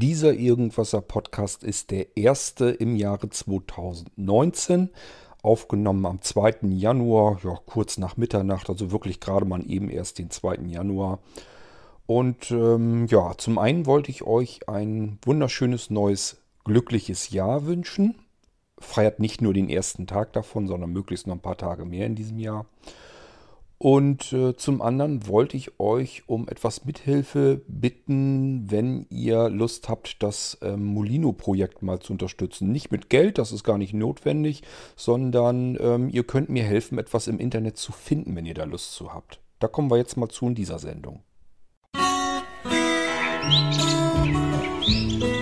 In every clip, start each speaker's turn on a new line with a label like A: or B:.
A: Dieser Irgendwasser Podcast ist der erste im Jahre 2019, aufgenommen am 2. Januar, ja, kurz nach Mitternacht, also wirklich gerade mal eben erst den 2. Januar. Und ähm, ja, zum einen wollte ich euch ein wunderschönes neues glückliches Jahr wünschen. Feiert nicht nur den ersten Tag davon, sondern möglichst noch ein paar Tage mehr in diesem Jahr. Und äh, zum anderen wollte ich euch um etwas Mithilfe bitten, wenn ihr Lust habt, das ähm, Molino-Projekt mal zu unterstützen. Nicht mit Geld, das ist gar nicht notwendig, sondern ähm, ihr könnt mir helfen, etwas im Internet zu finden, wenn ihr da Lust zu habt. Da kommen wir jetzt mal zu in dieser Sendung. Musik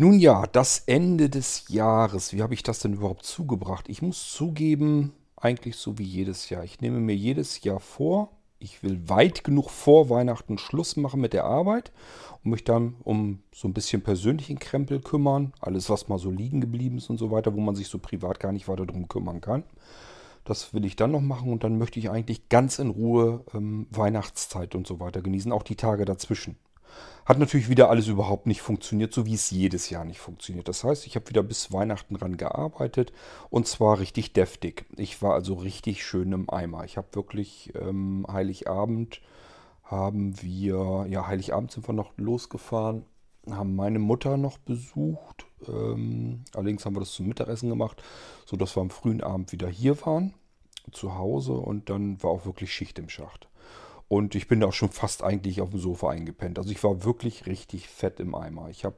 A: Nun ja, das Ende des Jahres. Wie habe ich das denn überhaupt zugebracht? Ich muss zugeben, eigentlich so wie jedes Jahr. Ich nehme mir jedes Jahr vor, ich will weit genug vor Weihnachten Schluss machen mit der Arbeit und mich dann um so ein bisschen persönlichen Krempel kümmern. Alles, was mal so liegen geblieben ist und so weiter, wo man sich so privat gar nicht weiter drum kümmern kann. Das will ich dann noch machen und dann möchte ich eigentlich ganz in Ruhe ähm, Weihnachtszeit und so weiter genießen, auch die Tage dazwischen. Hat natürlich wieder alles überhaupt nicht funktioniert, so wie es jedes Jahr nicht funktioniert. Das heißt, ich habe wieder bis Weihnachten dran gearbeitet und zwar richtig deftig. Ich war also richtig schön im Eimer. Ich habe wirklich ähm, Heiligabend haben wir, ja, Heiligabend sind wir noch losgefahren, haben meine Mutter noch besucht. Ähm, allerdings haben wir das zum Mittagessen gemacht, sodass wir am frühen Abend wieder hier waren, zu Hause und dann war auch wirklich Schicht im Schacht. Und ich bin auch schon fast eigentlich auf dem Sofa eingepennt. Also ich war wirklich richtig fett im Eimer. Ich habe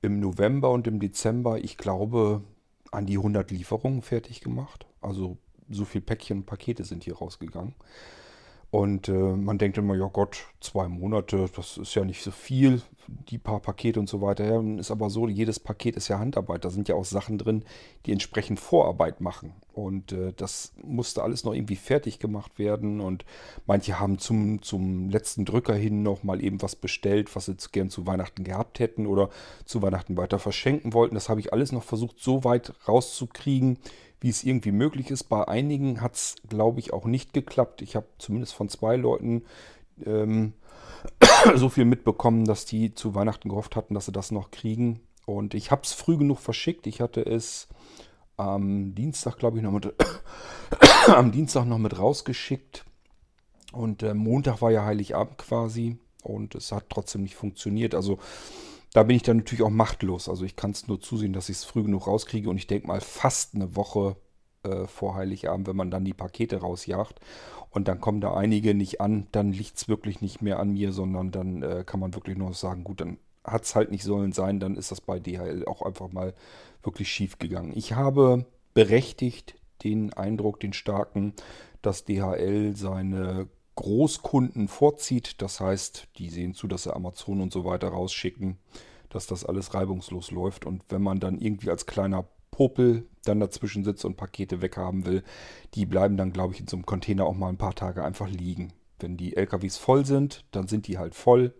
A: im November und im Dezember, ich glaube, an die 100 Lieferungen fertig gemacht. Also so viel Päckchen und Pakete sind hier rausgegangen. Und äh, man denkt immer, ja Gott, zwei Monate, das ist ja nicht so viel, die paar Pakete und so weiter. Ja, ist aber so, jedes Paket ist ja Handarbeit. Da sind ja auch Sachen drin, die entsprechend Vorarbeit machen. Und äh, das musste alles noch irgendwie fertig gemacht werden. Und manche haben zum, zum letzten Drücker hin noch mal eben was bestellt, was sie gern zu Weihnachten gehabt hätten oder zu Weihnachten weiter verschenken wollten. Das habe ich alles noch versucht, so weit rauszukriegen, wie es irgendwie möglich ist. Bei einigen hat es, glaube ich, auch nicht geklappt. Ich habe zumindest von zwei Leuten ähm, so viel mitbekommen, dass die zu Weihnachten gehofft hatten, dass sie das noch kriegen. Und ich habe es früh genug verschickt. Ich hatte es am Dienstag, glaube ich, noch mit, am Dienstag noch mit rausgeschickt. Und äh, Montag war ja Heiligabend quasi. Und es hat trotzdem nicht funktioniert. Also da bin ich dann natürlich auch machtlos. Also ich kann es nur zusehen, dass ich es früh genug rauskriege und ich denke mal fast eine Woche äh, vor Heiligabend, wenn man dann die Pakete rausjagt und dann kommen da einige nicht an, dann liegt es wirklich nicht mehr an mir, sondern dann äh, kann man wirklich nur sagen, gut, dann hat es halt nicht sollen sein, dann ist das bei DHL auch einfach mal wirklich schief gegangen. Ich habe berechtigt den Eindruck, den starken, dass DHL seine Großkunden vorzieht. Das heißt, die sehen zu, dass sie Amazon und so weiter rausschicken, dass das alles reibungslos läuft. Und wenn man dann irgendwie als kleiner Popel dann dazwischen sitzt und Pakete weghaben will, die bleiben dann, glaube ich, in so einem Container auch mal ein paar Tage einfach liegen. Wenn die LKWs voll sind, dann sind die halt voll.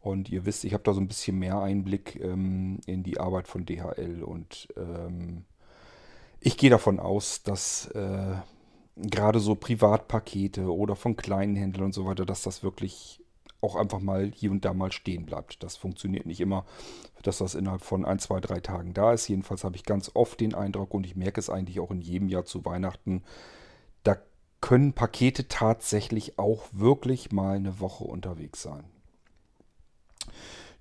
A: Und ihr wisst, ich habe da so ein bisschen mehr Einblick ähm, in die Arbeit von DHL. Und ähm, ich gehe davon aus, dass äh, gerade so Privatpakete oder von kleinen Händlern und so weiter, dass das wirklich auch einfach mal hier und da mal stehen bleibt. Das funktioniert nicht immer, dass das innerhalb von ein, zwei, drei Tagen da ist. Jedenfalls habe ich ganz oft den Eindruck und ich merke es eigentlich auch in jedem Jahr zu Weihnachten, da können Pakete tatsächlich auch wirklich mal eine Woche unterwegs sein.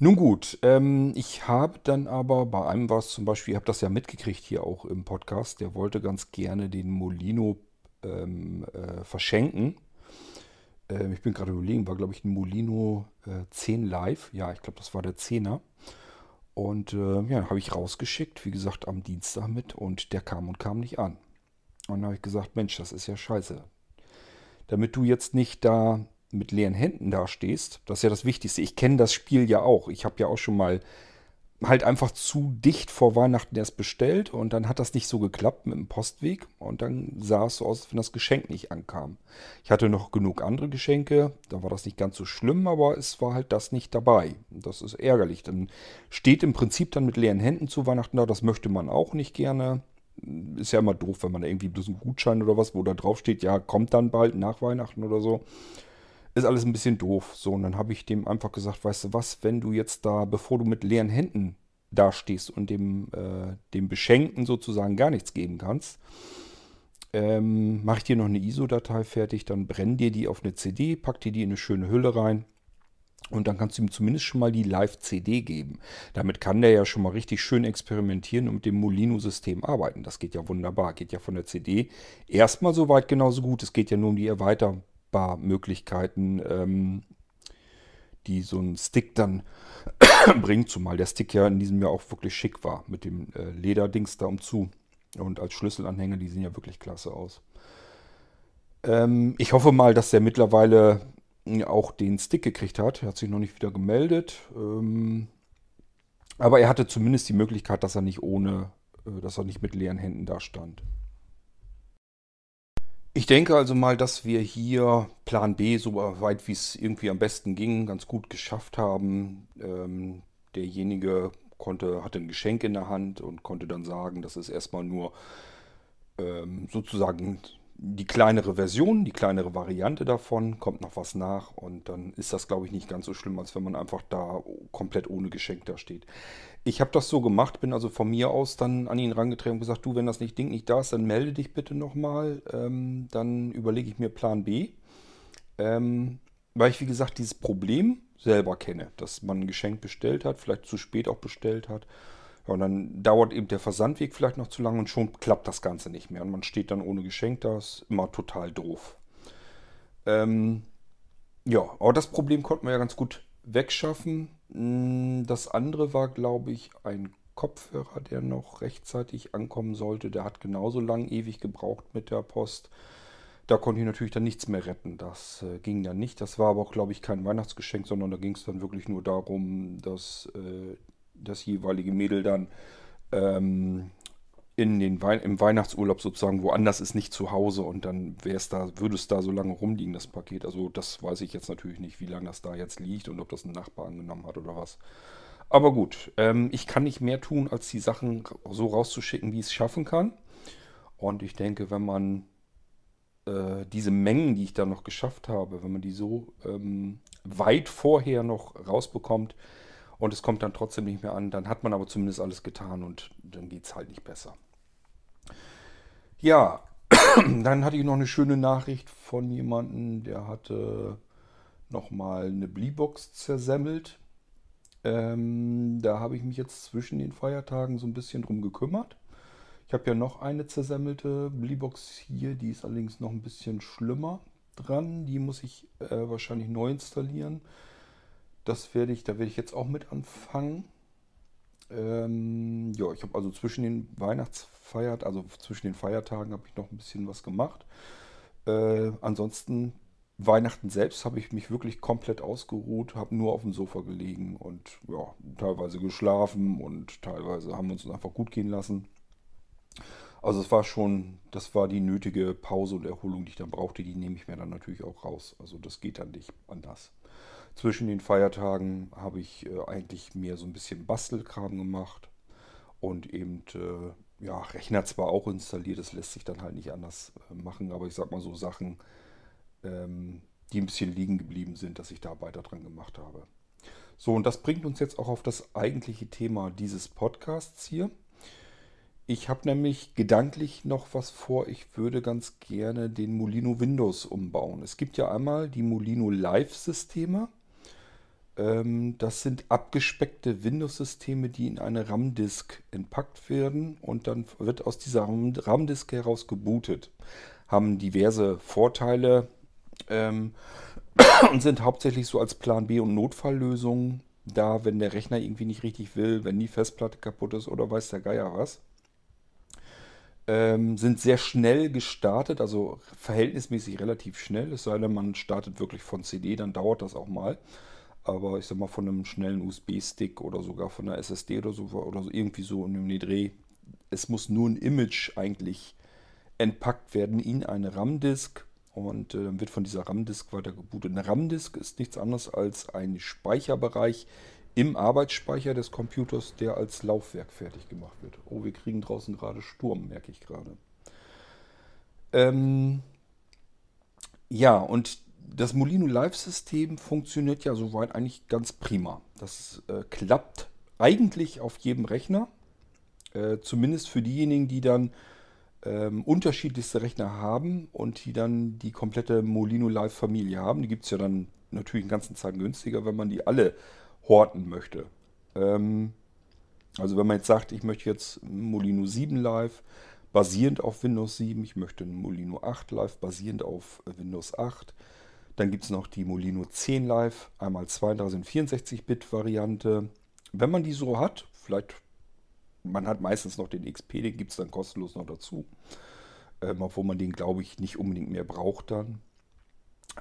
A: Nun gut, ähm, ich habe dann aber, bei einem war es zum Beispiel, ihr habt das ja mitgekriegt hier auch im Podcast, der wollte ganz gerne den Molino ähm, äh, verschenken. Ähm, ich bin gerade überlegen, war glaube ich ein Molino äh, 10 Live. Ja, ich glaube, das war der 10er. Und äh, ja, habe ich rausgeschickt, wie gesagt, am Dienstag mit und der kam und kam nicht an. Und dann habe ich gesagt, Mensch, das ist ja scheiße. Damit du jetzt nicht da mit leeren Händen dastehst, das ist ja das Wichtigste. Ich kenne das Spiel ja auch. Ich habe ja auch schon mal halt einfach zu dicht vor Weihnachten erst bestellt und dann hat das nicht so geklappt mit dem Postweg und dann sah es so aus, als wenn das Geschenk nicht ankam. Ich hatte noch genug andere Geschenke, da war das nicht ganz so schlimm, aber es war halt das nicht dabei. Das ist ärgerlich. Dann steht im Prinzip dann mit leeren Händen zu Weihnachten da, das möchte man auch nicht gerne. Ist ja immer doof, wenn man irgendwie bloß einen Gutschein oder was, wo da drauf steht, ja, kommt dann bald nach Weihnachten oder so ist alles ein bisschen doof. So, und dann habe ich dem einfach gesagt, weißt du was, wenn du jetzt da, bevor du mit leeren Händen dastehst und dem, äh, dem Beschenkten sozusagen gar nichts geben kannst, ähm, mach ich dir noch eine ISO-Datei fertig, dann brenn dir die auf eine CD, pack dir die in eine schöne Hülle rein und dann kannst du ihm zumindest schon mal die Live-CD geben. Damit kann der ja schon mal richtig schön experimentieren und mit dem Molino-System arbeiten. Das geht ja wunderbar. Geht ja von der CD erstmal soweit genauso gut. Es geht ja nur um die Erweiterung Möglichkeiten, ähm, die so ein Stick dann bringt, zumal der Stick ja in diesem Jahr auch wirklich schick war, mit dem äh, Lederdings da umzu. Und als Schlüsselanhänger, die sehen ja wirklich klasse aus. Ähm, ich hoffe mal, dass der mittlerweile auch den Stick gekriegt hat. Er hat sich noch nicht wieder gemeldet. Ähm, aber er hatte zumindest die Möglichkeit, dass er nicht ohne, äh, dass er nicht mit leeren Händen da stand. Ich denke also mal, dass wir hier Plan B, so weit wie es irgendwie am besten ging, ganz gut geschafft haben. Ähm, derjenige konnte, hatte ein Geschenk in der Hand und konnte dann sagen, das ist erstmal nur ähm, sozusagen die kleinere Version, die kleinere Variante davon, kommt noch was nach und dann ist das, glaube ich, nicht ganz so schlimm, als wenn man einfach da komplett ohne Geschenk da steht. Ich habe das so gemacht, bin also von mir aus dann an ihn rangetreten und gesagt, du, wenn das nicht Ding nicht da ist, dann melde dich bitte nochmal. Ähm, dann überlege ich mir Plan B. Ähm, weil ich, wie gesagt, dieses Problem selber kenne, dass man ein Geschenk bestellt hat, vielleicht zu spät auch bestellt hat ja, und dann dauert eben der Versandweg vielleicht noch zu lang und schon klappt das Ganze nicht mehr. Und man steht dann ohne Geschenk da, ist immer total doof. Ähm, ja, aber das Problem konnten wir ja ganz gut wegschaffen. Hm, das andere war, glaube ich, ein Kopfhörer, der noch rechtzeitig ankommen sollte. Der hat genauso lang ewig gebraucht mit der Post. Da konnte ich natürlich dann nichts mehr retten. Das äh, ging dann nicht. Das war aber auch, glaube ich, kein Weihnachtsgeschenk, sondern da ging es dann wirklich nur darum, dass äh, das jeweilige Mädel dann ähm, in den Wei im Weihnachtsurlaub sozusagen woanders ist, nicht zu Hause und dann wäre es da, würde es da so lange rumliegen, das Paket. Also das weiß ich jetzt natürlich nicht, wie lange das da jetzt liegt und ob das ein Nachbar angenommen hat oder was. Aber gut, ähm, ich kann nicht mehr tun, als die Sachen so rauszuschicken, wie ich es schaffen kann. Und ich denke, wenn man äh, diese Mengen, die ich da noch geschafft habe, wenn man die so ähm, weit vorher noch rausbekommt, und es kommt dann trotzdem nicht mehr an, dann hat man aber zumindest alles getan und dann geht es halt nicht besser. Ja, dann hatte ich noch eine schöne Nachricht von jemandem, der hatte nochmal eine Bleebox zersemmelt. Ähm, da habe ich mich jetzt zwischen den Feiertagen so ein bisschen drum gekümmert. Ich habe ja noch eine zersemmelte Bleebox hier, die ist allerdings noch ein bisschen schlimmer dran. Die muss ich äh, wahrscheinlich neu installieren. Das werde ich, da werde ich jetzt auch mit anfangen. Ähm, ja, ich habe also zwischen den Weihnachtsfeiertagen, also zwischen den Feiertagen habe ich noch ein bisschen was gemacht. Äh, ansonsten Weihnachten selbst habe ich mich wirklich komplett ausgeruht, habe nur auf dem Sofa gelegen und ja, teilweise geschlafen und teilweise haben wir uns einfach gut gehen lassen. Also es war schon, das war die nötige Pause und Erholung, die ich dann brauchte, die nehme ich mir dann natürlich auch raus. Also das geht dann nicht anders. Zwischen den Feiertagen habe ich äh, eigentlich mehr so ein bisschen Bastelkram gemacht und eben, äh, ja, Rechner zwar auch installiert, das lässt sich dann halt nicht anders äh, machen, aber ich sag mal so Sachen, ähm, die ein bisschen liegen geblieben sind, dass ich da weiter dran gemacht habe. So, und das bringt uns jetzt auch auf das eigentliche Thema dieses Podcasts hier. Ich habe nämlich gedanklich noch was vor. Ich würde ganz gerne den Molino Windows umbauen. Es gibt ja einmal die Molino Live-Systeme. Ähm, das sind abgespeckte Windows-Systeme, die in eine RAM-Disk entpackt werden und dann wird aus dieser RAM-Disk heraus gebootet. Haben diverse Vorteile ähm, und sind hauptsächlich so als Plan B und Notfalllösungen da, wenn der Rechner irgendwie nicht richtig will, wenn die Festplatte kaputt ist oder weiß der Geier was. Ähm, sind sehr schnell gestartet, also verhältnismäßig relativ schnell. Es sei denn, man startet wirklich von CD, dann dauert das auch mal. Aber ich sag mal von einem schnellen USB-Stick oder sogar von einer SSD oder so oder so irgendwie so in dem Dreh. Es muss nur ein Image eigentlich entpackt werden in eine RAM-Disk und äh, dann wird von dieser RAM-Disk weiter gebootet. Eine RAM-Disk ist nichts anderes als ein Speicherbereich im Arbeitsspeicher des Computers, der als Laufwerk fertig gemacht wird. Oh, wir kriegen draußen gerade Sturm, merke ich gerade. Ähm, ja, und das Molino Live-System funktioniert ja soweit eigentlich ganz prima. Das äh, klappt eigentlich auf jedem Rechner. Äh, zumindest für diejenigen, die dann ähm, unterschiedlichste Rechner haben und die dann die komplette Molino Live-Familie haben. Die gibt es ja dann natürlich in ganzen Zeiten günstiger, wenn man die alle horten möchte. Ähm, also wenn man jetzt sagt, ich möchte jetzt Molino 7 Live basierend auf Windows 7, ich möchte Molino 8 Live basierend auf Windows 8, dann gibt es noch die Molino 10 Live, einmal 32 und 64-Bit-Variante. Wenn man die so hat, vielleicht, man hat meistens noch den XP, den gibt es dann kostenlos noch dazu. Ähm, obwohl man den, glaube ich, nicht unbedingt mehr braucht dann.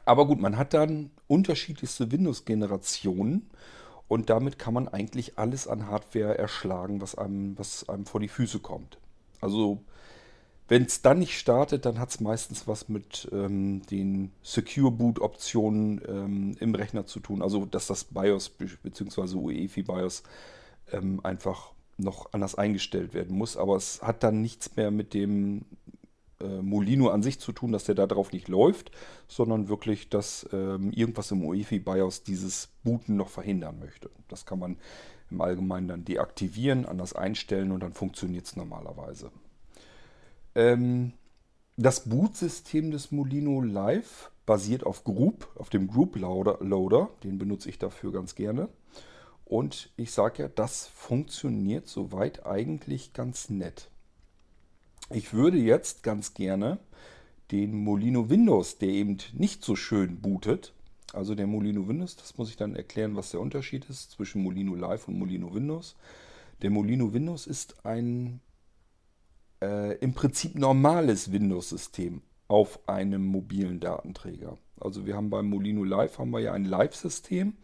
A: Aber gut, man hat dann unterschiedlichste Windows-Generationen und damit kann man eigentlich alles an Hardware erschlagen, was einem, was einem vor die Füße kommt. Also wenn es dann nicht startet, dann hat es meistens was mit ähm, den Secure Boot Optionen ähm, im Rechner zu tun. Also dass das BIOS bzw. UEFI BIOS ähm, einfach noch anders eingestellt werden muss. Aber es hat dann nichts mehr mit dem äh, Molino an sich zu tun, dass der da drauf nicht läuft, sondern wirklich, dass ähm, irgendwas im UEFI BIOS dieses Booten noch verhindern möchte. Das kann man im Allgemeinen dann deaktivieren, anders einstellen und dann funktioniert es normalerweise. Ähm, das Bootsystem des Molino Live basiert auf Group, auf dem Group Loader. Den benutze ich dafür ganz gerne. Und ich sage ja, das funktioniert soweit eigentlich ganz nett. Ich würde jetzt ganz gerne den Molino Windows, der eben nicht so schön bootet, also der Molino Windows, das muss ich dann erklären, was der Unterschied ist zwischen Molino Live und Molino Windows. Der Molino Windows ist ein äh, im Prinzip normales Windows-System auf einem mobilen Datenträger. Also wir haben beim Molino Live haben wir ja ein Live-System,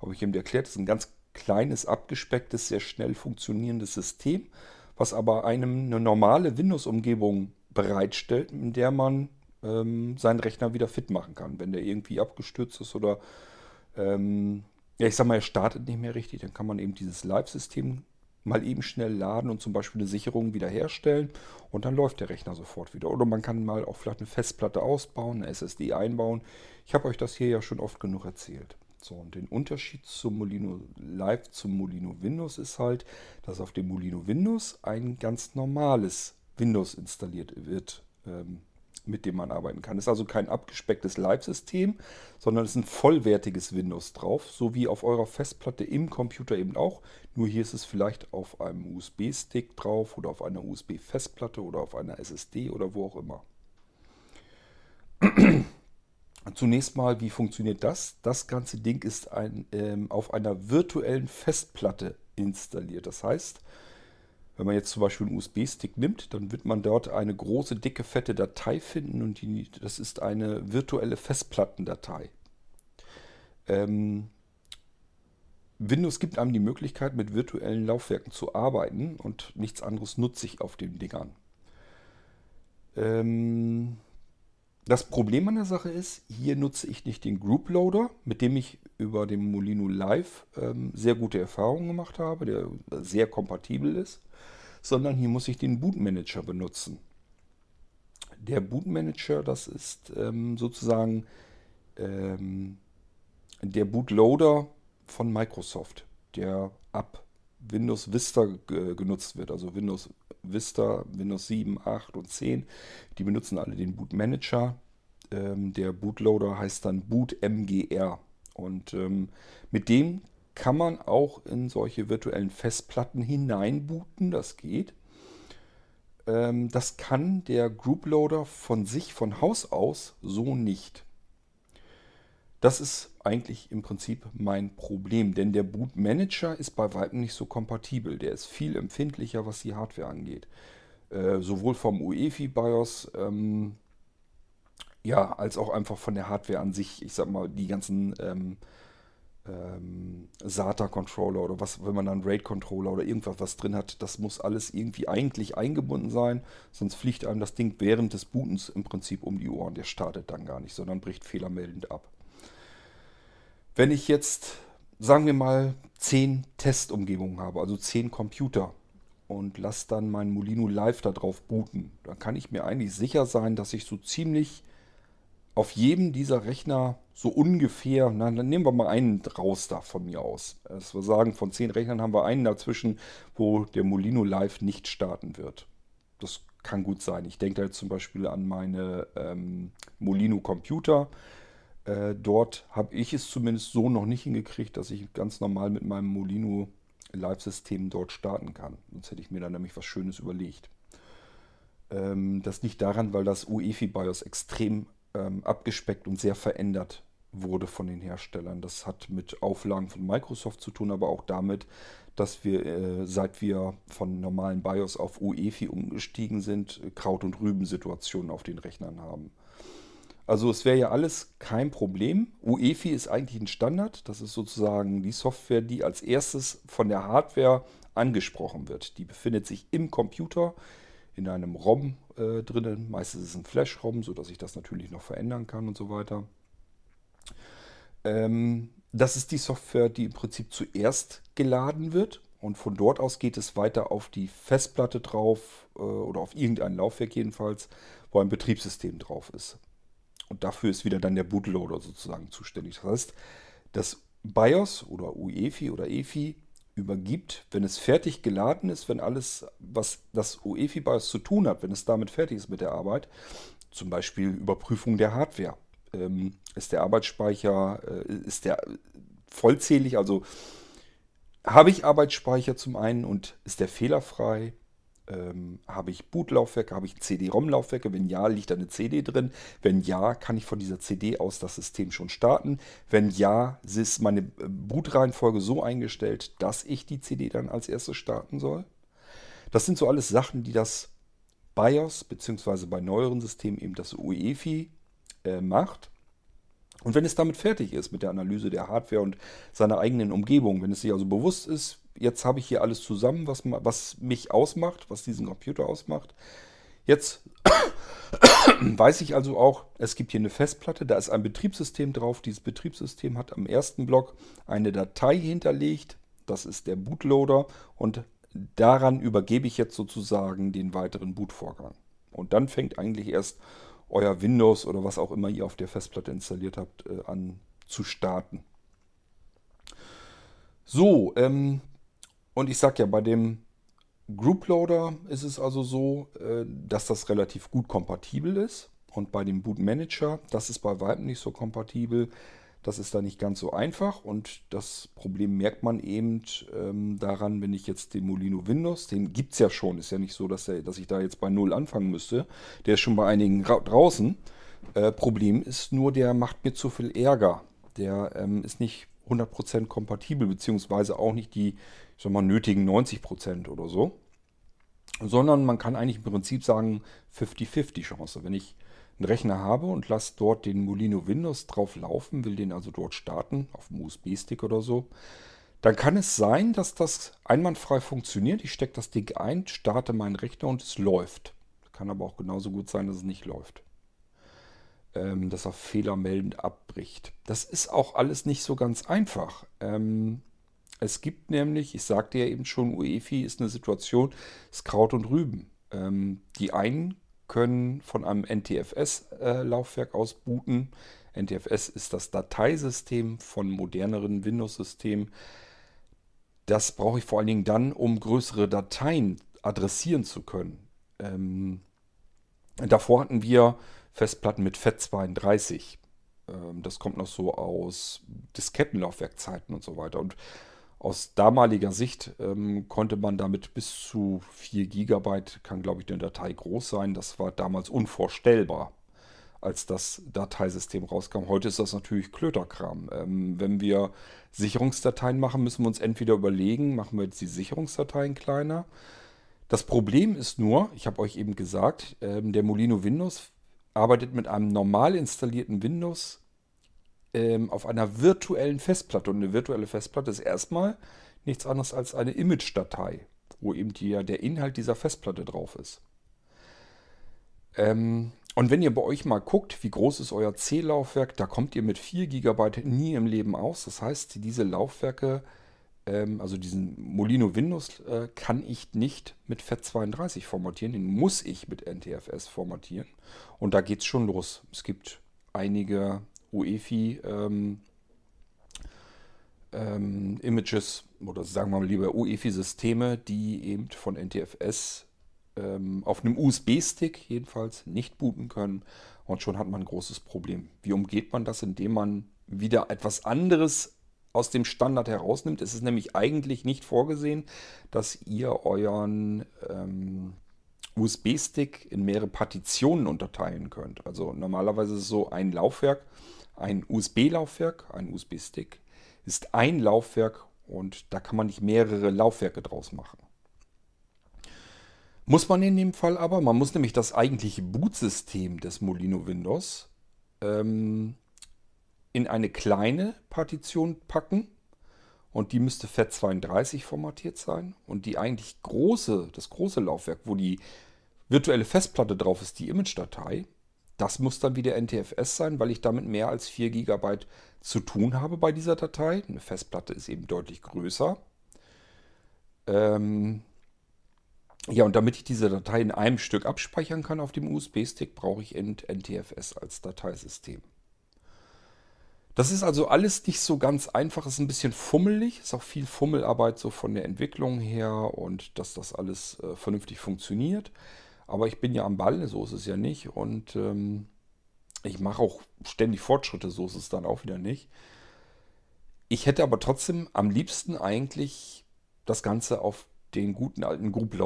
A: habe ich eben erklärt, das ist ein ganz kleines, abgespecktes, sehr schnell funktionierendes System, was aber einem eine normale Windows-Umgebung bereitstellt, in der man ähm, seinen Rechner wieder fit machen kann. Wenn der irgendwie abgestürzt ist oder ähm, ja, ich sag mal, er startet nicht mehr richtig, dann kann man eben dieses Live-System mal eben schnell laden und zum Beispiel eine Sicherung wiederherstellen und dann läuft der Rechner sofort wieder. Oder man kann mal auch vielleicht eine Festplatte ausbauen, eine SSD einbauen. Ich habe euch das hier ja schon oft genug erzählt. So, und den Unterschied zum Molino Live zum Molino Windows ist halt, dass auf dem Molino Windows ein ganz normales Windows installiert wird. Ähm, mit dem man arbeiten kann. Es ist also kein abgespecktes Live-System, sondern es ist ein vollwertiges Windows drauf, so wie auf eurer Festplatte im Computer eben auch. Nur hier ist es vielleicht auf einem USB-Stick drauf oder auf einer USB-Festplatte oder auf einer SSD oder wo auch immer. Zunächst mal, wie funktioniert das? Das ganze Ding ist ein, ähm, auf einer virtuellen Festplatte installiert. Das heißt, wenn man jetzt zum Beispiel einen USB-Stick nimmt, dann wird man dort eine große, dicke, fette Datei finden und die, das ist eine virtuelle Festplattendatei. Ähm, Windows gibt einem die Möglichkeit, mit virtuellen Laufwerken zu arbeiten und nichts anderes nutze ich auf den Dingern. Ähm, das Problem an der Sache ist, hier nutze ich nicht den Group Loader, mit dem ich über den Molino Live ähm, sehr gute Erfahrungen gemacht habe, der sehr kompatibel ist sondern hier muss ich den Bootmanager benutzen. Der Bootmanager, das ist ähm, sozusagen ähm, der Bootloader von Microsoft, der ab Windows Vista genutzt wird. Also Windows Vista, Windows 7, 8 und 10, die benutzen alle den Bootmanager. Ähm, der Bootloader heißt dann BootMGR. Und ähm, mit dem kann man auch in solche virtuellen Festplatten hineinbooten. Das geht. Ähm, das kann der Grouploader von sich, von Haus aus, so nicht. Das ist eigentlich im Prinzip mein Problem, denn der Boot Manager ist bei weitem nicht so kompatibel. Der ist viel empfindlicher, was die Hardware angeht. Äh, sowohl vom UEFI BIOS ähm, ja, als auch einfach von der Hardware an sich. Ich sag mal, die ganzen ähm, ähm, SATA-Controller oder was, wenn man dann RAID-Controller oder irgendwas was drin hat, das muss alles irgendwie eigentlich eingebunden sein, sonst fliegt einem das Ding während des Bootens im Prinzip um die Ohren. Der startet dann gar nicht, sondern bricht fehlermeldend ab. Wenn ich jetzt, sagen wir mal, 10 Testumgebungen habe, also 10 Computer und lasse dann mein Molino Live da drauf booten, dann kann ich mir eigentlich sicher sein, dass ich so ziemlich auf jedem dieser Rechner so ungefähr, na, dann nehmen wir mal einen raus da von mir aus. Dass wir sagen, von zehn Rechnern haben wir einen dazwischen, wo der Molino Live nicht starten wird. Das kann gut sein. Ich denke da jetzt zum Beispiel an meine ähm, Molino Computer. Äh, dort habe ich es zumindest so noch nicht hingekriegt, dass ich ganz normal mit meinem Molino Live-System dort starten kann. Sonst hätte ich mir da nämlich was Schönes überlegt. Ähm, das liegt daran, weil das UEFI BIOS extrem ähm, abgespeckt und sehr verändert wurde von den Herstellern. Das hat mit Auflagen von Microsoft zu tun, aber auch damit, dass wir, äh, seit wir von normalen BIOS auf UEFI umgestiegen sind, Kraut- und Rüben-Situationen auf den Rechnern haben. Also es wäre ja alles kein Problem. UEFI ist eigentlich ein Standard. Das ist sozusagen die Software, die als erstes von der Hardware angesprochen wird. Die befindet sich im Computer in einem ROM äh, drinnen. Meistens ist es ein Flash-ROM, sodass ich das natürlich noch verändern kann und so weiter. Ähm, das ist die Software, die im Prinzip zuerst geladen wird. Und von dort aus geht es weiter auf die Festplatte drauf äh, oder auf irgendein Laufwerk jedenfalls, wo ein Betriebssystem drauf ist. Und dafür ist wieder dann der Bootloader sozusagen zuständig. Das heißt, das BIOS oder UEFI oder EFI übergibt, wenn es fertig geladen ist, wenn alles, was das UEFI BIOS zu tun hat, wenn es damit fertig ist mit der Arbeit, zum Beispiel Überprüfung der Hardware. Ähm, ist der Arbeitsspeicher, äh, ist der vollzählig, also habe ich Arbeitsspeicher zum einen und ist der fehlerfrei? Ähm, habe ich Bootlaufwerke, habe ich CD-ROM-Laufwerke? Wenn ja, liegt da eine CD drin? Wenn ja, kann ich von dieser CD aus das System schon starten? Wenn ja, ist meine äh, Bootreihenfolge so eingestellt, dass ich die CD dann als erstes starten soll? Das sind so alles Sachen, die das BIOS bzw. bei neueren Systemen eben das UEFI äh, macht. Und wenn es damit fertig ist mit der Analyse der Hardware und seiner eigenen Umgebung, wenn es sich also bewusst ist, jetzt habe ich hier alles zusammen, was, was mich ausmacht, was diesen Computer ausmacht. Jetzt weiß ich also auch, es gibt hier eine Festplatte, da ist ein Betriebssystem drauf. Dieses Betriebssystem hat am ersten Block eine Datei hinterlegt. Das ist der Bootloader und daran übergebe ich jetzt sozusagen den weiteren Bootvorgang. Und dann fängt eigentlich erst euer Windows oder was auch immer ihr auf der Festplatte installiert habt, äh, an zu starten. So, ähm, und ich sage ja, bei dem Group Loader ist es also so, äh, dass das relativ gut kompatibel ist. Und bei dem Boot Manager, das ist bei weitem nicht so kompatibel. Das ist da nicht ganz so einfach und das Problem merkt man eben ähm, daran, wenn ich jetzt den Molino Windows, den gibt es ja schon, ist ja nicht so, dass, der, dass ich da jetzt bei Null anfangen müsste. Der ist schon bei einigen draußen. Äh, Problem ist nur, der macht mir zu viel Ärger. Der ähm, ist nicht 100% kompatibel, beziehungsweise auch nicht die ich sag mal, nötigen 90% oder so. Sondern man kann eigentlich im Prinzip sagen 50-50 Chance. Wenn ich einen Rechner habe und lasse dort den Molino Windows drauf laufen, will den also dort starten, auf dem USB-Stick oder so, dann kann es sein, dass das einwandfrei funktioniert. Ich stecke das Ding ein, starte meinen Rechner und es läuft. Kann aber auch genauso gut sein, dass es nicht läuft. Ähm, dass er fehlermeldend abbricht. Das ist auch alles nicht so ganz einfach. Ähm, es gibt nämlich, ich sagte ja eben schon, UEFI ist eine Situation, es Kraut und Rüben. Ähm, die einen können von einem NTFS-Laufwerk aus booten. NTFS ist das Dateisystem von moderneren Windows-Systemen. Das brauche ich vor allen Dingen dann, um größere Dateien adressieren zu können. Ähm, davor hatten wir Festplatten mit FAT32. Ähm, das kommt noch so aus Diskettenlaufwerkzeiten und so weiter. Und aus damaliger Sicht ähm, konnte man damit bis zu 4 GB, kann glaube ich eine Datei groß sein. Das war damals unvorstellbar, als das Dateisystem rauskam. Heute ist das natürlich Klöterkram. Ähm, wenn wir Sicherungsdateien machen, müssen wir uns entweder überlegen, machen wir jetzt die Sicherungsdateien kleiner. Das Problem ist nur, ich habe euch eben gesagt, ähm, der Molino Windows arbeitet mit einem normal installierten Windows ähm, auf einer virtuellen Festplatte. Und eine virtuelle Festplatte ist erstmal nichts anderes als eine Image-Datei, wo eben die, der Inhalt dieser Festplatte drauf ist. Ähm, und wenn ihr bei euch mal guckt, wie groß ist euer C-Laufwerk, da kommt ihr mit 4 GB nie im Leben aus. Das heißt, diese Laufwerke, ähm, also diesen Molino Windows, äh, kann ich nicht mit FAT32 formatieren. Den muss ich mit NTFS formatieren. Und da geht es schon los. Es gibt einige UEFI ähm, ähm, Images oder sagen wir mal lieber UEFI-Systeme, die eben von NTFS ähm, auf einem USB-Stick jedenfalls nicht booten können. Und schon hat man ein großes Problem. Wie umgeht man das? Indem man wieder etwas anderes aus dem Standard herausnimmt. Es ist nämlich eigentlich nicht vorgesehen, dass ihr euren ähm, USB-Stick in mehrere Partitionen unterteilen könnt. Also normalerweise ist es so ein Laufwerk, ein USB-Laufwerk, ein USB-Stick ist ein Laufwerk und da kann man nicht mehrere Laufwerke draus machen. Muss man in dem Fall aber, man muss nämlich das eigentliche Bootsystem des Molino Windows ähm, in eine kleine Partition packen und die müsste FAT32 formatiert sein und die eigentlich große, das große Laufwerk, wo die virtuelle Festplatte drauf ist, die Image-Datei, das muss dann wieder NTFS sein, weil ich damit mehr als 4 GB zu tun habe bei dieser Datei. Eine Festplatte ist eben deutlich größer. Ähm ja, und damit ich diese Datei in einem Stück abspeichern kann auf dem USB-Stick, brauche ich NTFS als Dateisystem. Das ist also alles nicht so ganz einfach, ist ein bisschen fummelig, ist auch viel Fummelarbeit so von der Entwicklung her und dass das alles äh, vernünftig funktioniert. Aber ich bin ja am Ball, so ist es ja nicht. Und ähm, ich mache auch ständig Fortschritte, so ist es dann auch wieder nicht. Ich hätte aber trotzdem am liebsten eigentlich das Ganze auf den guten alten Group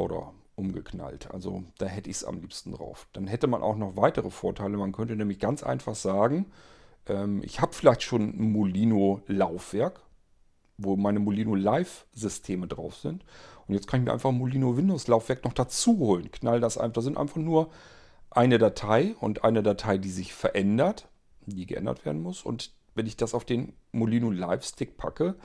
A: umgeknallt. Also da hätte ich es am liebsten drauf. Dann hätte man auch noch weitere Vorteile. Man könnte nämlich ganz einfach sagen, ähm, ich habe vielleicht schon ein Molino-Laufwerk, wo meine Molino Live-Systeme drauf sind. Und jetzt kann ich mir einfach ein Molino Windows-Laufwerk noch dazu holen. Knall das einfach. Da sind einfach nur eine Datei und eine Datei, die sich verändert, die geändert werden muss. Und wenn ich das auf den Molino Live-Stick packe,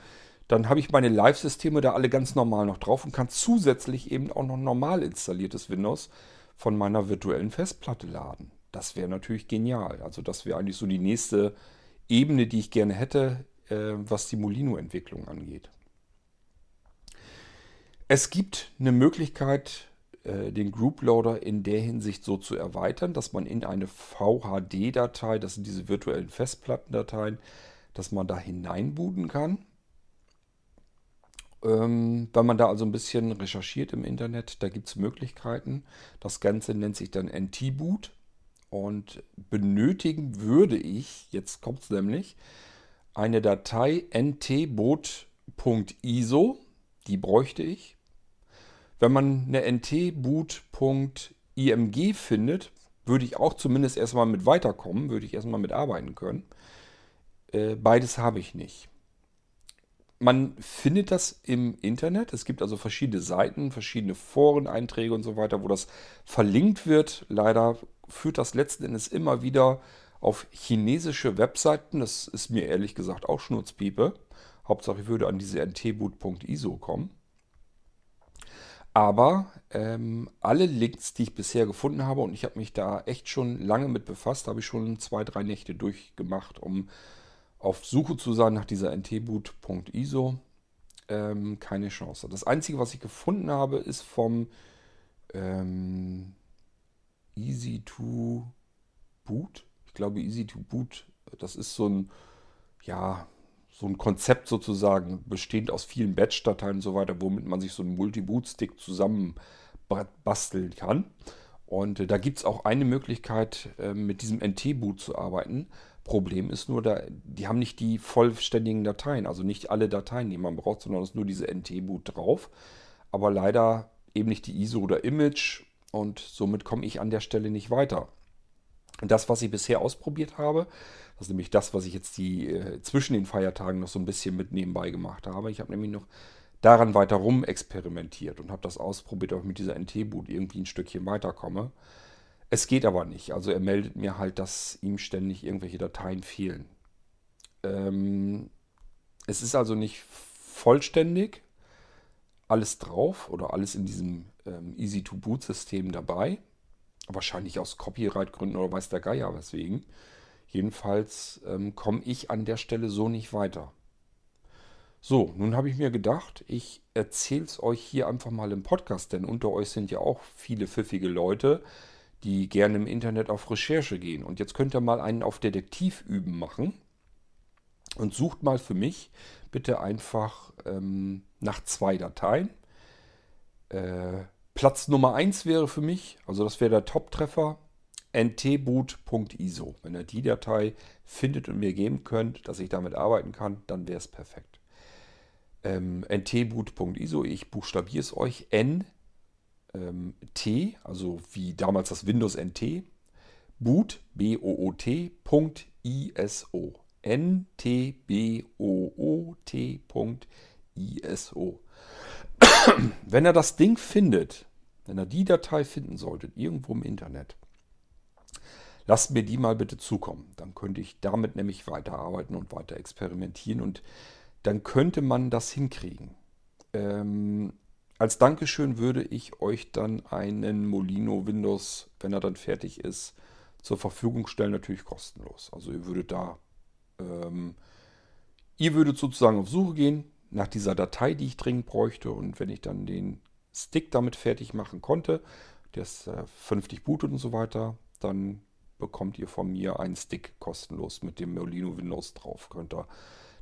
A: dann habe ich meine Live-Systeme da alle ganz normal noch drauf und kann zusätzlich eben auch noch normal installiertes Windows von meiner virtuellen Festplatte laden. Das wäre natürlich genial. Also das wäre eigentlich so die nächste Ebene, die ich gerne hätte, äh, was die Molino-Entwicklung angeht. Es gibt eine Möglichkeit, äh, den Group Loader in der Hinsicht so zu erweitern, dass man in eine VHD-Datei, das sind diese virtuellen Festplattendateien, dass man da hineinbooten kann. Ähm, wenn man da also ein bisschen recherchiert im Internet, da gibt es Möglichkeiten. Das Ganze nennt sich dann NT-Boot. Und benötigen würde ich, jetzt kommt es nämlich, eine Datei ntboot.iso, die bräuchte ich. Wenn man eine ntboot.img findet, würde ich auch zumindest erstmal mit weiterkommen, würde ich erstmal mit arbeiten können. Äh, beides habe ich nicht. Man findet das im Internet. Es gibt also verschiedene Seiten, verschiedene Foreneinträge und so weiter, wo das verlinkt wird. Leider führt das letzten Endes immer wieder auf chinesische Webseiten. Das ist mir ehrlich gesagt auch Schnurzpiepe. Hauptsache ich würde an diese ntboot.iso kommen. Aber ähm, alle Links, die ich bisher gefunden habe, und ich habe mich da echt schon lange mit befasst, habe ich schon zwei, drei Nächte durchgemacht, um auf Suche zu sein nach dieser ntboot.iso. Ähm, keine Chance. Das Einzige, was ich gefunden habe, ist vom ähm, Easy to Boot. Ich glaube, Easy to Boot, das ist so ein, ja, so ein Konzept sozusagen, bestehend aus vielen Batch-Dateien und so weiter, womit man sich so einen Multi-Boot-Stick zusammen basteln kann. Und äh, da gibt es auch eine Möglichkeit, äh, mit diesem NT-Boot zu arbeiten. Problem ist nur, da, die haben nicht die vollständigen Dateien, also nicht alle Dateien, die man braucht, sondern es ist nur diese NT-Boot drauf. Aber leider eben nicht die ISO oder Image und somit komme ich an der Stelle nicht weiter. Das, was ich bisher ausprobiert habe, das ist nämlich das, was ich jetzt die, äh, zwischen den Feiertagen noch so ein bisschen mit nebenbei gemacht habe. Ich habe nämlich noch daran weiter rum experimentiert und habe das ausprobiert, ob ich mit dieser NT-Boot irgendwie ein Stückchen weiterkomme. Es geht aber nicht. Also er meldet mir halt, dass ihm ständig irgendwelche Dateien fehlen. Ähm, es ist also nicht vollständig alles drauf oder alles in diesem ähm, Easy-to-Boot-System dabei. Wahrscheinlich aus Copyright-Gründen oder weiß der Geier weswegen. Jedenfalls ähm, komme ich an der Stelle so nicht weiter. So, nun habe ich mir gedacht, ich erzähle es euch hier einfach mal im Podcast, denn unter euch sind ja auch viele pfiffige Leute, die gerne im Internet auf Recherche gehen. Und jetzt könnt ihr mal einen auf Detektiv üben machen und sucht mal für mich bitte einfach ähm, nach zwei Dateien. Äh, Platz Nummer 1 wäre für mich, also das wäre der Top-Treffer, ntboot.iso. Wenn ihr die Datei findet und mir geben könnt, dass ich damit arbeiten kann, dann wäre es perfekt. Ähm, ntboot.iso, ich buchstabiere es euch, n ähm, t, also wie damals das Windows NT, boot, b-o-o-t, .iso. ntboot.iso. Wenn ihr das Ding findet, wenn ihr die Datei finden solltet, irgendwo im Internet, lasst mir die mal bitte zukommen. Dann könnte ich damit nämlich weiterarbeiten und weiter experimentieren und dann könnte man das hinkriegen. Ähm, als Dankeschön würde ich euch dann einen Molino Windows, wenn er dann fertig ist, zur Verfügung stellen, natürlich kostenlos. Also ihr würdet da, ähm, ihr würdet sozusagen auf Suche gehen nach dieser Datei, die ich dringend bräuchte und wenn ich dann den Stick damit fertig machen konnte, der ist äh, vernünftig bootet und so weiter, dann bekommt ihr von mir einen Stick kostenlos mit dem Molino Windows drauf. Könnt ihr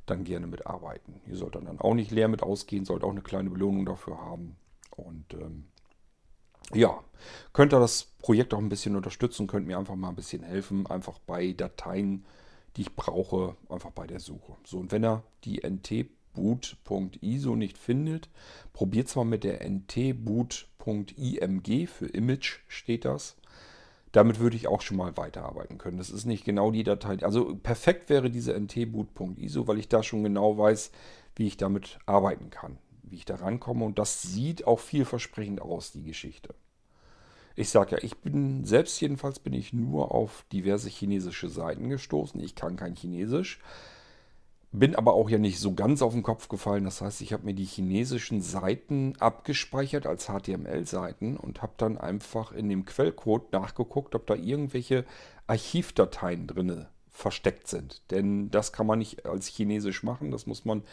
A: dann gerne mitarbeiten. Ihr sollt dann auch nicht leer mit ausgehen, sollt auch eine kleine Belohnung dafür haben. Und ähm, ja, könnt ihr das Projekt auch ein bisschen unterstützen, könnt mir einfach mal ein bisschen helfen, einfach bei Dateien, die ich brauche, einfach bei der Suche. So, und wenn ihr die ntboot.iso nicht findet, probiert es mal mit der ntboot.img, für Image steht das. Damit würde ich auch schon mal weiterarbeiten können. Das ist nicht genau die Datei. Also perfekt wäre diese ntboot.iso, weil ich da schon genau weiß, wie ich damit arbeiten kann, wie ich da rankomme. Und das sieht auch vielversprechend aus, die Geschichte. Ich sage ja, ich bin, selbst jedenfalls bin ich nur auf diverse chinesische Seiten gestoßen. Ich kann kein Chinesisch. Bin aber auch ja nicht so ganz auf den Kopf gefallen. Das heißt, ich habe mir die chinesischen Seiten abgespeichert als HTML-Seiten und habe dann einfach in dem Quellcode nachgeguckt, ob da irgendwelche Archivdateien drin versteckt sind. Denn das kann man nicht als Chinesisch machen. Das muss man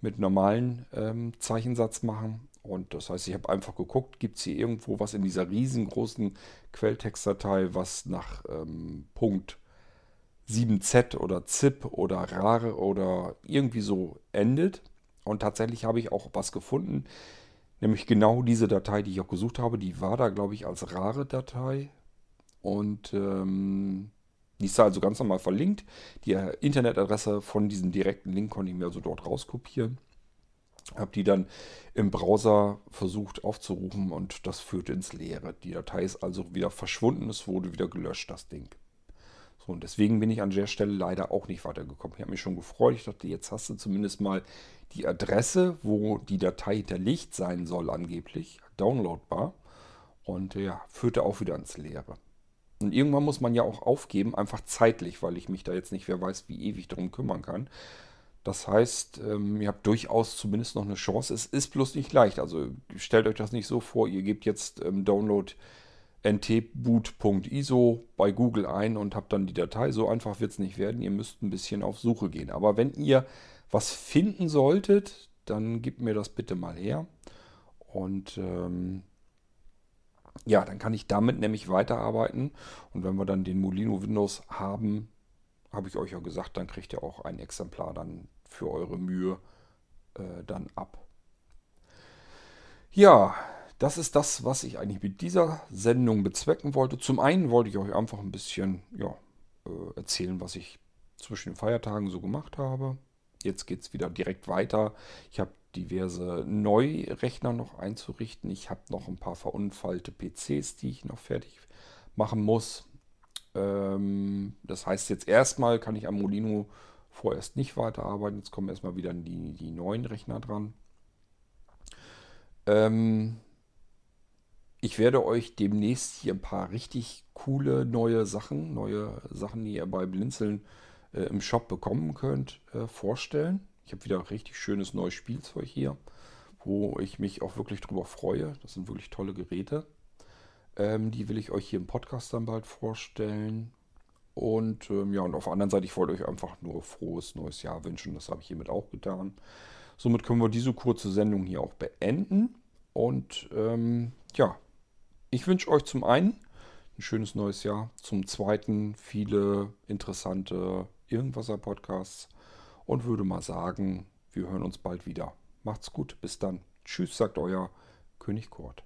A: mit normalen ähm, Zeichensatz machen. Und das heißt, ich habe einfach geguckt, gibt es hier irgendwo was in dieser riesengroßen Quelltextdatei, was nach ähm, Punkt 7Z oder ZIP oder RAR oder irgendwie so endet. Und tatsächlich habe ich auch was gefunden, nämlich genau diese Datei, die ich auch gesucht habe. Die war da, glaube ich, als rare Datei. Und ähm, die ist da also ganz normal verlinkt. Die Internetadresse von diesem direkten Link konnte ich mir also dort rauskopieren. Habe die dann im Browser versucht aufzurufen und das führte ins Leere. Die Datei ist also wieder verschwunden, es wurde wieder gelöscht, das Ding. So, und deswegen bin ich an der Stelle leider auch nicht weitergekommen. Ich habe mich schon gefreut. Ich dachte, jetzt hast du zumindest mal die Adresse, wo die Datei hinterlegt sein soll, angeblich, downloadbar. Und ja, führte auch wieder ins Leere. Und irgendwann muss man ja auch aufgeben, einfach zeitlich, weil ich mich da jetzt nicht, wer weiß, wie ewig darum kümmern kann. Das heißt, ähm, ihr habt durchaus zumindest noch eine Chance. Es ist bloß nicht leicht. Also stellt euch das nicht so vor, ihr gebt jetzt ähm, Download ntboot.iso bei Google ein und habt dann die Datei. So einfach wird es nicht werden. Ihr müsst ein bisschen auf Suche gehen. Aber wenn ihr was finden solltet, dann gebt mir das bitte mal her. Und ähm, ja, dann kann ich damit nämlich weiterarbeiten. Und wenn wir dann den Molino Windows haben, habe ich euch ja gesagt, dann kriegt ihr auch ein Exemplar dann für eure Mühe äh, dann ab. Ja, das ist das, was ich eigentlich mit dieser Sendung bezwecken wollte. Zum einen wollte ich euch einfach ein bisschen ja, äh, erzählen, was ich zwischen den Feiertagen so gemacht habe. Jetzt geht es wieder direkt weiter. Ich habe diverse Neurechner noch einzurichten. Ich habe noch ein paar verunfallte PCs, die ich noch fertig machen muss. Ähm, das heißt, jetzt erstmal kann ich am Molino vorerst nicht weiterarbeiten. Jetzt kommen erstmal wieder die, die neuen Rechner dran. Ähm, ich werde euch demnächst hier ein paar richtig coole neue Sachen, neue Sachen, die ihr bei Blinzeln äh, im Shop bekommen könnt, äh, vorstellen. Ich habe wieder richtig schönes neues Spielzeug hier, wo ich mich auch wirklich drüber freue. Das sind wirklich tolle Geräte. Ähm, die will ich euch hier im Podcast dann bald vorstellen. Und ähm, ja, und auf der anderen Seite, ich wollte euch einfach nur frohes neues Jahr wünschen. Das habe ich hiermit auch getan. Somit können wir diese kurze Sendung hier auch beenden. Und ähm, ja, ich wünsche euch zum einen ein schönes neues Jahr, zum zweiten viele interessante Irgendwasser-Podcasts und würde mal sagen, wir hören uns bald wieder. Macht's gut, bis dann. Tschüss, sagt euer König Kurt.